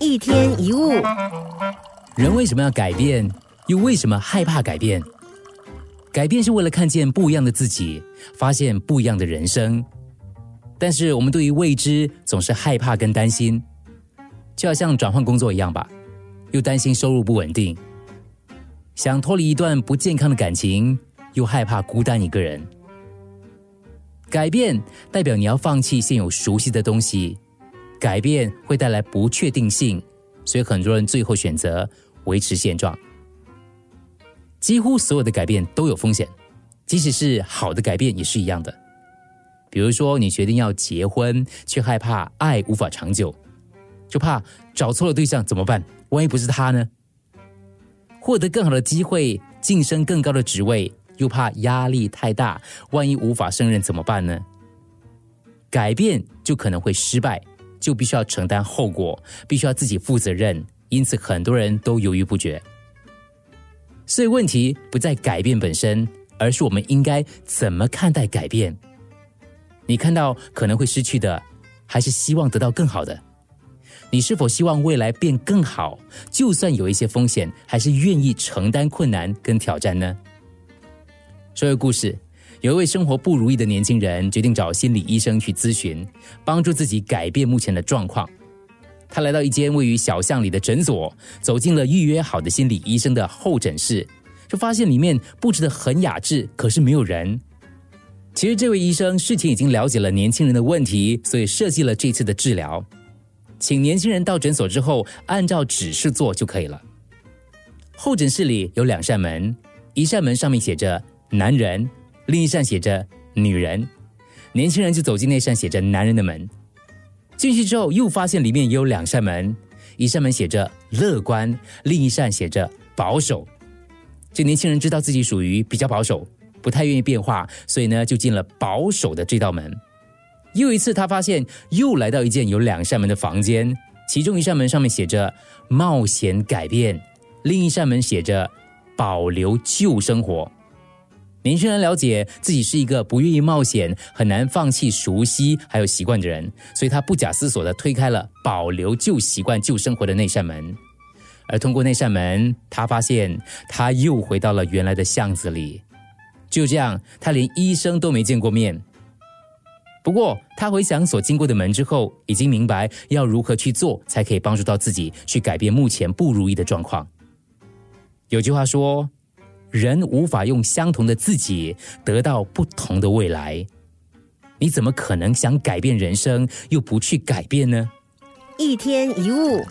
一天一物，人为什么要改变？又为什么害怕改变？改变是为了看见不一样的自己，发现不一样的人生。但是我们对于未知总是害怕跟担心，就好像转换工作一样吧，又担心收入不稳定，想脱离一段不健康的感情，又害怕孤单一个人。改变代表你要放弃现有熟悉的东西。改变会带来不确定性，所以很多人最后选择维持现状。几乎所有的改变都有风险，即使是好的改变也是一样的。比如说，你决定要结婚，却害怕爱无法长久，就怕找错了对象怎么办？万一不是他呢？获得更好的机会，晋升更高的职位，又怕压力太大，万一无法胜任怎么办呢？改变就可能会失败。就必须要承担后果，必须要自己负责任，因此很多人都犹豫不决。所以问题不在改变本身，而是我们应该怎么看待改变？你看到可能会失去的，还是希望得到更好的？你是否希望未来变更好？就算有一些风险，还是愿意承担困难跟挑战呢？说个故事。有一位生活不如意的年轻人，决定找心理医生去咨询，帮助自己改变目前的状况。他来到一间位于小巷里的诊所，走进了预约好的心理医生的候诊室，就发现里面布置的很雅致，可是没有人。其实这位医生事前已经了解了年轻人的问题，所以设计了这次的治疗，请年轻人到诊所之后按照指示做就可以了。候诊室里有两扇门，一扇门上面写着“男人”。另一扇写着“女人”，年轻人就走进那扇写着“男人”的门。进去之后，又发现里面也有两扇门，一扇门写着“乐观”，另一扇写着“保守”。这年轻人知道自己属于比较保守，不太愿意变化，所以呢，就进了保守的这道门。又一次，他发现又来到一间有两扇门的房间，其中一扇门上面写着“冒险改变”，另一扇门写着“保留旧生活”。年轻人了解自己是一个不愿意冒险、很难放弃熟悉还有习惯的人，所以他不假思索的推开了保留旧习惯、旧生活的那扇门。而通过那扇门，他发现他又回到了原来的巷子里。就这样，他连医生都没见过面。不过，他回想所经过的门之后，已经明白要如何去做，才可以帮助到自己去改变目前不如意的状况。有句话说。人无法用相同的自己得到不同的未来你怎么可能想改变人生又不去改变呢？一天一物。